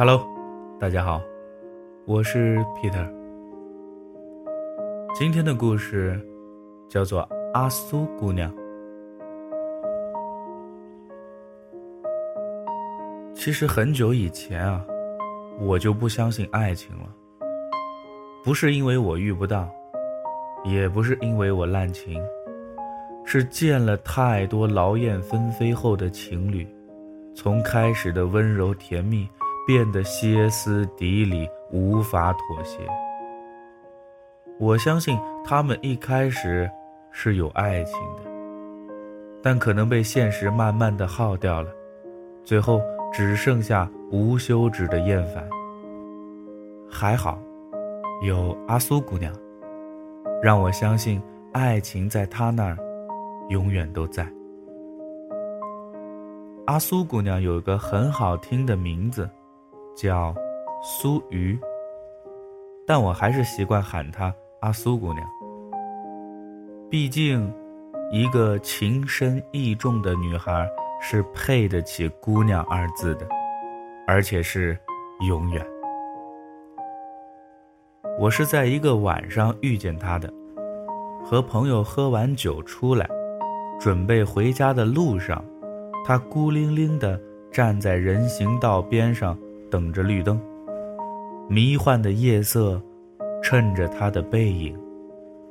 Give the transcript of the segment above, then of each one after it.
Hello，大家好，我是 Peter。今天的故事叫做《阿苏姑娘》。其实很久以前啊，我就不相信爱情了。不是因为我遇不到，也不是因为我滥情，是见了太多劳燕分飞后的情侣，从开始的温柔甜蜜。变得歇斯底里，无法妥协。我相信他们一开始是有爱情的，但可能被现实慢慢的耗掉了，最后只剩下无休止的厌烦。还好，有阿苏姑娘，让我相信爱情在她那儿永远都在。阿苏姑娘有个很好听的名字。叫苏瑜，但我还是习惯喊她阿苏姑娘。毕竟，一个情深意重的女孩是配得起“姑娘”二字的，而且是永远。我是在一个晚上遇见她的，和朋友喝完酒出来，准备回家的路上，她孤零零地站在人行道边上。等着绿灯，迷幻的夜色衬着他的背影，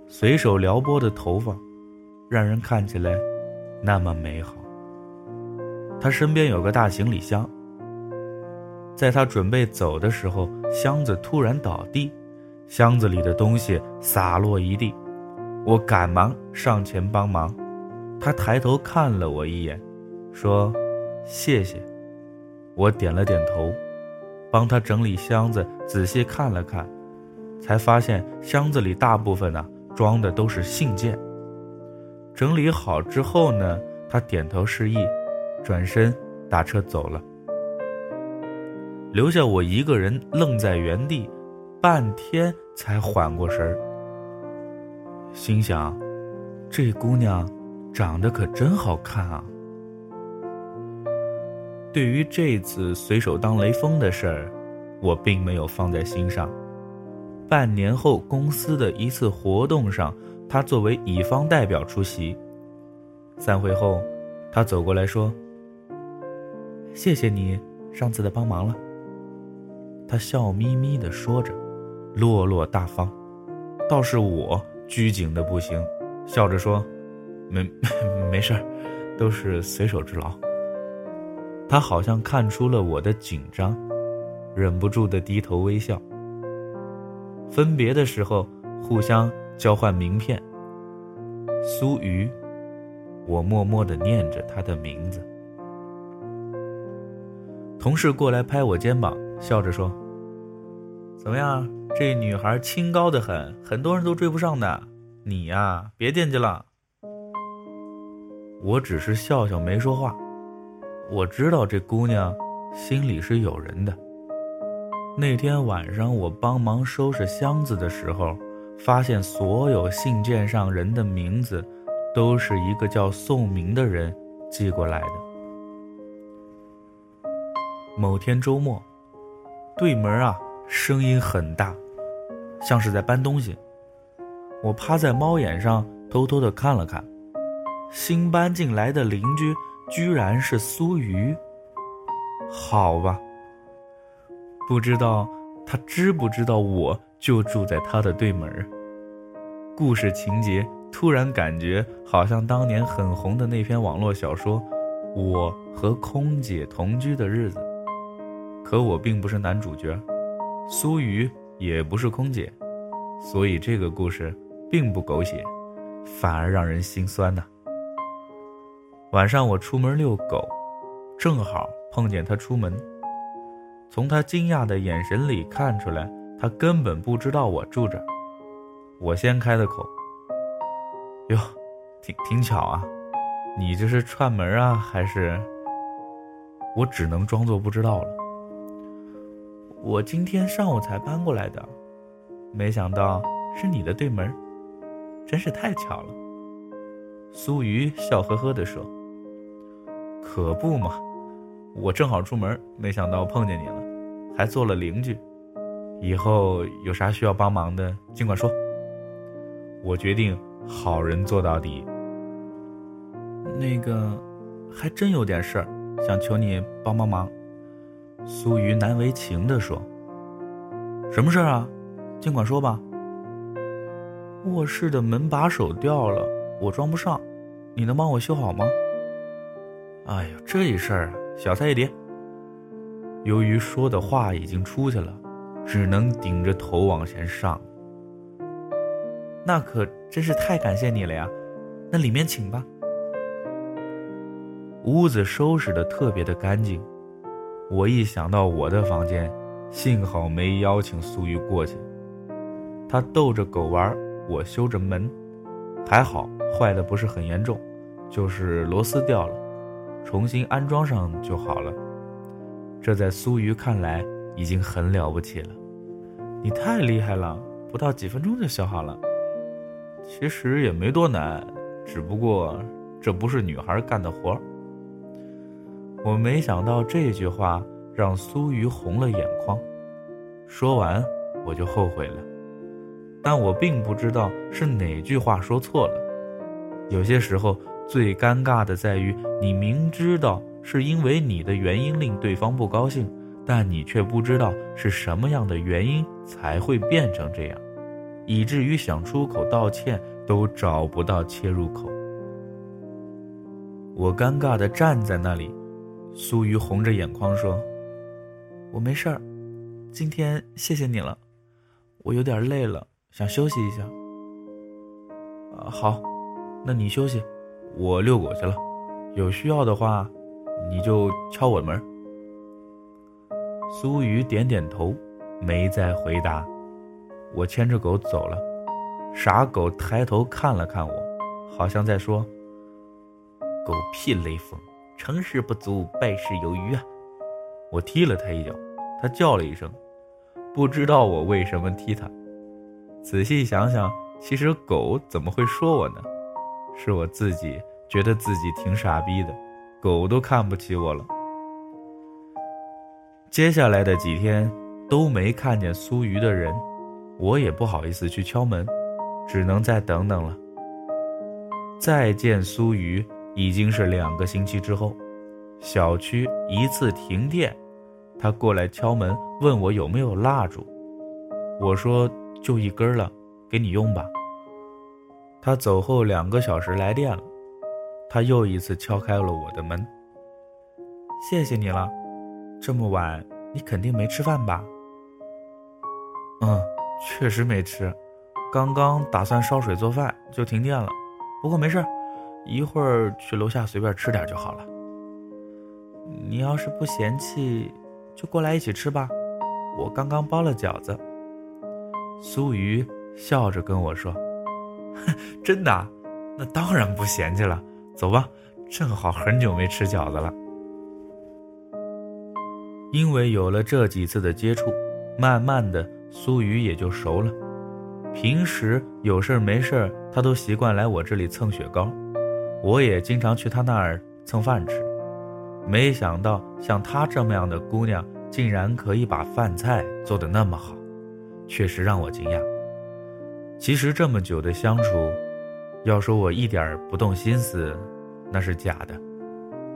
随手撩拨的头发，让人看起来那么美好。他身边有个大行李箱，在他准备走的时候，箱子突然倒地，箱子里的东西洒落一地。我赶忙上前帮忙，他抬头看了我一眼，说：“谢谢。”我点了点头。帮他整理箱子，仔细看了看，才发现箱子里大部分呢装的都是信件。整理好之后呢，他点头示意，转身打车走了，留下我一个人愣在原地，半天才缓过神儿。心想，这姑娘长得可真好看啊。对于这次随手当雷锋的事儿，我并没有放在心上。半年后，公司的一次活动上，他作为乙方代表出席。散会后，他走过来说：“谢谢你上次的帮忙了。”他笑眯眯地说着，落落大方。倒是我拘谨的不行，笑着说：“没没事儿，都是随手之劳。”他好像看出了我的紧张，忍不住的低头微笑。分别的时候，互相交换名片。苏瑜，我默默的念着他的名字。同事过来拍我肩膀，笑着说：“怎么样，这女孩清高的很，很多人都追不上的。你呀，别惦记了。”我只是笑笑，没说话。我知道这姑娘心里是有人的。那天晚上我帮忙收拾箱子的时候，发现所有信件上人的名字，都是一个叫宋明的人寄过来的。某天周末，对门啊声音很大，像是在搬东西。我趴在猫眼上偷偷的看了看，新搬进来的邻居。居然是苏瑜，好吧。不知道他知不知道，我就住在他的对门故事情节突然感觉好像当年很红的那篇网络小说《我和空姐同居的日子》，可我并不是男主角，苏瑜也不是空姐，所以这个故事并不狗血，反而让人心酸呐。晚上我出门遛狗，正好碰见他出门。从他惊讶的眼神里看出来，他根本不知道我住这儿。我先开的口：“哟，挺挺巧啊，你这是串门啊，还是？”我只能装作不知道了。我今天上午才搬过来的，没想到是你的对门，真是太巧了。苏瑜笑呵呵地说。可不嘛，我正好出门，没想到碰见你了，还做了邻居。以后有啥需要帮忙的，尽管说。我决定好人做到底。那个，还真有点事儿，想求你帮帮忙。苏瑜难为情地说：“什么事儿啊？尽管说吧。”卧室的门把手掉了，我装不上，你能帮我修好吗？哎呦，这一事儿啊，小菜一碟。由于说的话已经出去了，只能顶着头往前上。那可真是太感谢你了呀！那里面请吧。屋子收拾的特别的干净，我一想到我的房间，幸好没邀请苏玉过去。他逗着狗玩，我修着门，还好坏的不是很严重，就是螺丝掉了，重新安装上就好了。这在苏瑜看来已经很了不起了。你太厉害了，不到几分钟就修好了。其实也没多难，只不过这不是女孩干的活我没想到这句话让苏瑜红了眼眶，说完我就后悔了，但我并不知道是哪句话说错了。有些时候最尴尬的在于，你明知道是因为你的原因令对方不高兴，但你却不知道是什么样的原因才会变成这样。以至于想出口道歉都找不到切入口。我尴尬的站在那里，苏瑜红着眼眶说：“我没事儿，今天谢谢你了，我有点累了，想休息一下。”啊，好，那你休息，我遛狗去了。有需要的话，你就敲我门。苏雨点点头，没再回答。我牵着狗走了，傻狗抬头看了看我，好像在说：“狗屁雷锋，成事不足败事有余啊！”我踢了他一脚，他叫了一声，不知道我为什么踢他。仔细想想，其实狗怎么会说我呢？是我自己觉得自己挺傻逼的，狗都看不起我了。接下来的几天都没看见苏瑜的人。我也不好意思去敲门，只能再等等了。再见苏瑜已经是两个星期之后，小区一次停电，他过来敲门问我有没有蜡烛，我说就一根了，给你用吧。他走后两个小时来电了，他又一次敲开了我的门。谢谢你了，这么晚你肯定没吃饭吧？嗯。确实没吃，刚刚打算烧水做饭就停电了。不过没事，一会儿去楼下随便吃点就好了。你要是不嫌弃，就过来一起吃吧。我刚刚包了饺子。苏瑜笑着跟我说：“ 真的？那当然不嫌弃了。走吧，正好很久没吃饺子了。”因为有了这几次的接触，慢慢的。苏雨也就熟了，平时有事没事他都习惯来我这里蹭雪糕，我也经常去他那儿蹭饭吃。没想到像她这么样的姑娘，竟然可以把饭菜做得那么好，确实让我惊讶。其实这么久的相处，要说我一点不动心思，那是假的。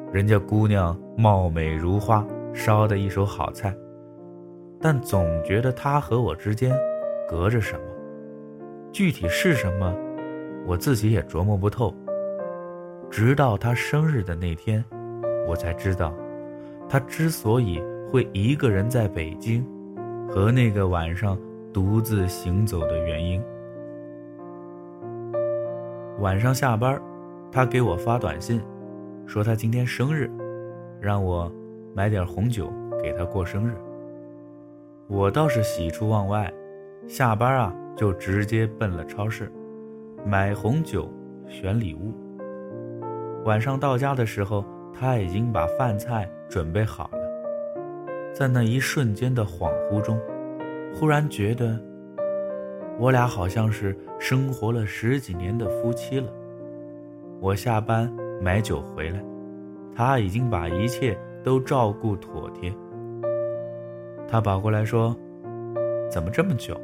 人家姑娘貌美如花，烧的一手好菜。但总觉得他和我之间隔着什么，具体是什么，我自己也琢磨不透。直到他生日的那天，我才知道，他之所以会一个人在北京，和那个晚上独自行走的原因。晚上下班，他给我发短信，说他今天生日，让我买点红酒给他过生日。我倒是喜出望外，下班啊就直接奔了超市，买红酒，选礼物。晚上到家的时候，他已经把饭菜准备好了。在那一瞬间的恍惚中，忽然觉得，我俩好像是生活了十几年的夫妻了。我下班买酒回来，他已经把一切都照顾妥帖。他跑过来说：“怎么这么久？”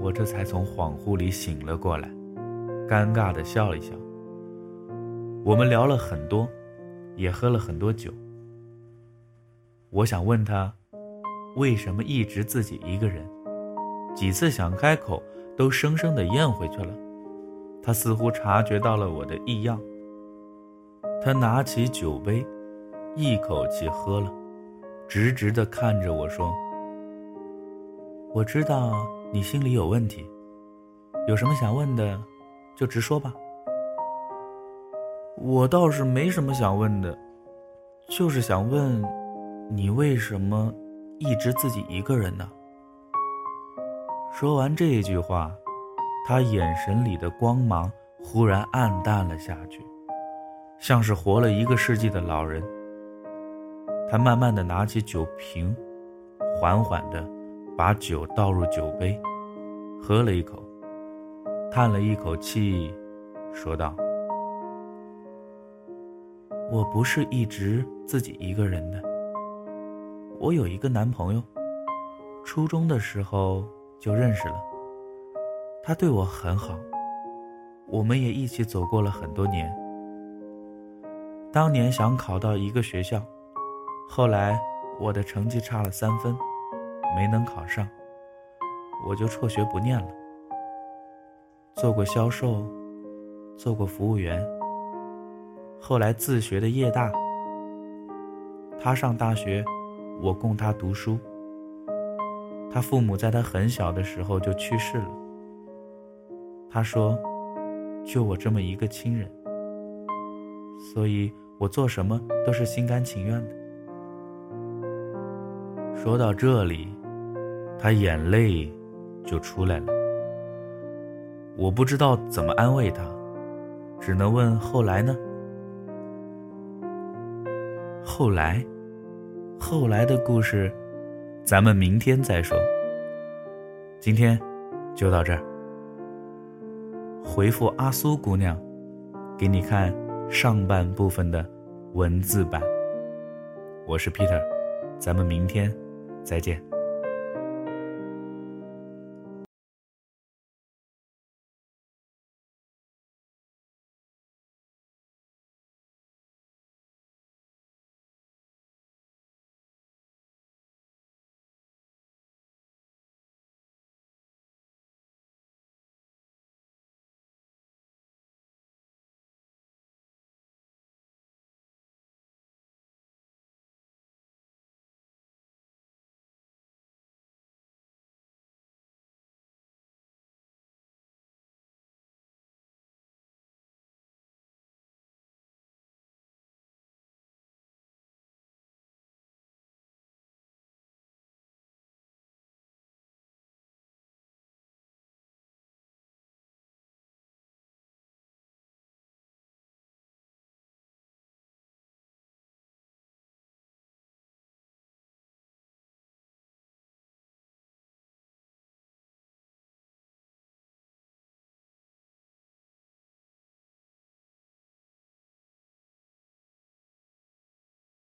我这才从恍惚里醒了过来，尴尬的笑了一笑。我们聊了很多，也喝了很多酒。我想问他，为什么一直自己一个人？几次想开口，都生生的咽回去了。他似乎察觉到了我的异样。他拿起酒杯，一口气喝了，直直的看着我说：“我知道。”你心里有问题，有什么想问的，就直说吧。我倒是没什么想问的，就是想问，你为什么一直自己一个人呢？说完这句话，他眼神里的光芒忽然暗淡了下去，像是活了一个世纪的老人。他慢慢的拿起酒瓶，缓缓的。把酒倒入酒杯，喝了一口，叹了一口气，说道：“我不是一直自己一个人的。我有一个男朋友，初中的时候就认识了。他对我很好，我们也一起走过了很多年。当年想考到一个学校，后来我的成绩差了三分。”没能考上，我就辍学不念了。做过销售，做过服务员，后来自学的夜大。他上大学，我供他读书。他父母在他很小的时候就去世了。他说：“就我这么一个亲人，所以我做什么都是心甘情愿的。”说到这里。他眼泪就出来了，我不知道怎么安慰他，只能问后来呢？后来，后来的故事，咱们明天再说。今天就到这儿。回复阿苏姑娘，给你看上半部分的文字版。我是 Peter，咱们明天再见。